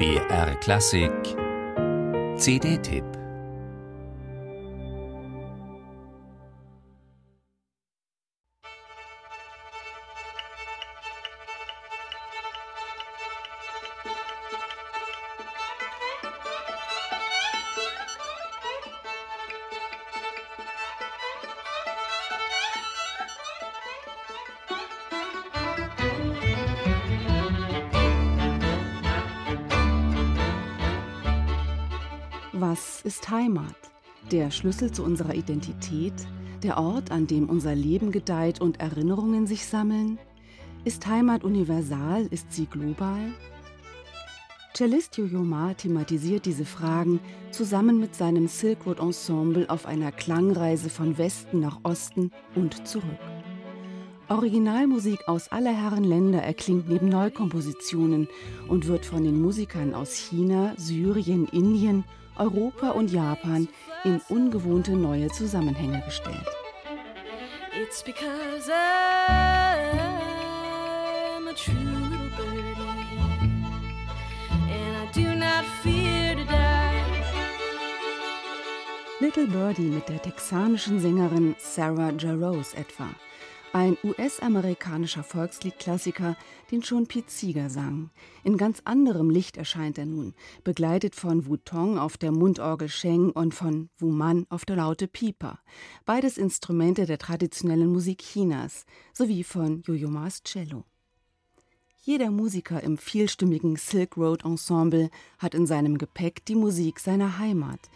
BR Klassik. CD-Tipp Was ist Heimat? Der Schlüssel zu unserer Identität? Der Ort, an dem unser Leben gedeiht und Erinnerungen sich sammeln? Ist Heimat universal? Ist sie global? Cellist Yo-Yo Ma thematisiert diese Fragen zusammen mit seinem Silk Road Ensemble auf einer Klangreise von Westen nach Osten und zurück. Originalmusik aus aller Herren Länder erklingt neben Neukompositionen und wird von den Musikern aus China, Syrien, Indien Europa und Japan in ungewohnte neue Zusammenhänge gestellt. It's because I'm a true birdie and I do not fear to die. Little Birdie mit der texanischen Sängerin Sarah Jarosz etwa ein US-amerikanischer Volksliedklassiker, den schon Pete Seeger sang. In ganz anderem Licht erscheint er nun, begleitet von Wu Tong auf der Mundorgel Sheng und von Wu Man auf der Laute Pieper. Beides Instrumente der traditionellen Musik Chinas, sowie von Yo-Yo Ma's Cello. Jeder Musiker im vielstimmigen Silk Road Ensemble hat in seinem Gepäck die Musik seiner Heimat.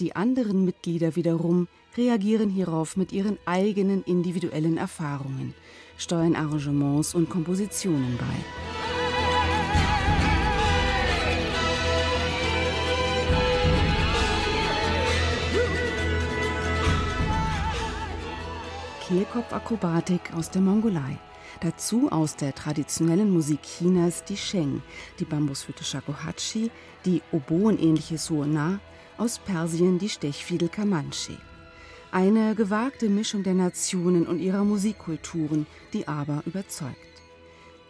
Die anderen Mitglieder wiederum reagieren hierauf mit ihren eigenen individuellen Erfahrungen, steuern Arrangements und Kompositionen bei. Kehlkopfakrobatik aus der Mongolei. Dazu aus der traditionellen Musik Chinas die Sheng, die Bambusflöte Shakuhachi, die Oboenähnliche Suona, aus Persien die Stechfiedel Kamanche. Eine gewagte Mischung der Nationen und ihrer Musikkulturen, die aber überzeugt.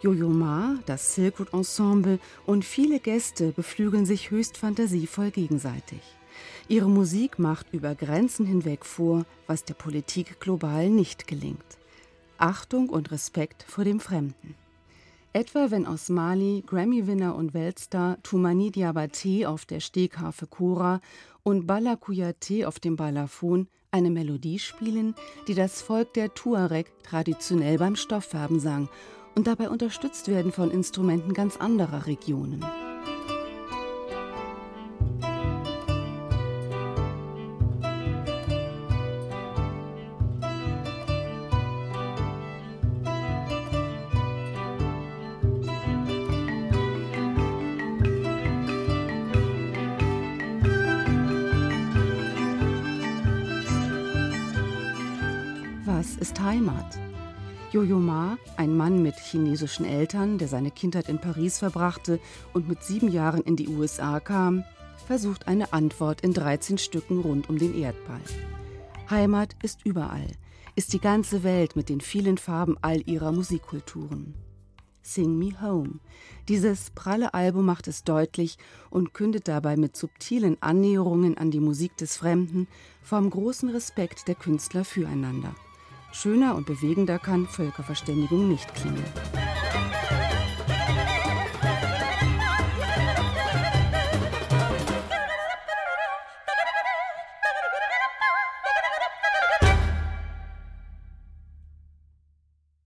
Jojo Ma, das Silk Road Ensemble und viele Gäste beflügeln sich höchst fantasievoll gegenseitig. Ihre Musik macht über Grenzen hinweg vor, was der Politik global nicht gelingt. Achtung und Respekt vor dem Fremden. Etwa wenn aus Mali Grammy-Winner und Weltstar Toumani Diabaté auf der Stegharfe Kora und Bala Kouyaté auf dem Balafon eine Melodie spielen, die das Volk der Tuareg traditionell beim Stofffärben sang und dabei unterstützt werden von Instrumenten ganz anderer Regionen. Heimat? Jojo Ma, ein Mann mit chinesischen Eltern, der seine Kindheit in Paris verbrachte und mit sieben Jahren in die USA kam, versucht eine Antwort in 13 Stücken rund um den Erdball. Heimat ist überall, ist die ganze Welt mit den vielen Farben all ihrer Musikkulturen. Sing Me Home. Dieses pralle Album macht es deutlich und kündet dabei mit subtilen Annäherungen an die Musik des Fremden vom großen Respekt der Künstler füreinander. Schöner und bewegender kann Völkerverständigung nicht klingen.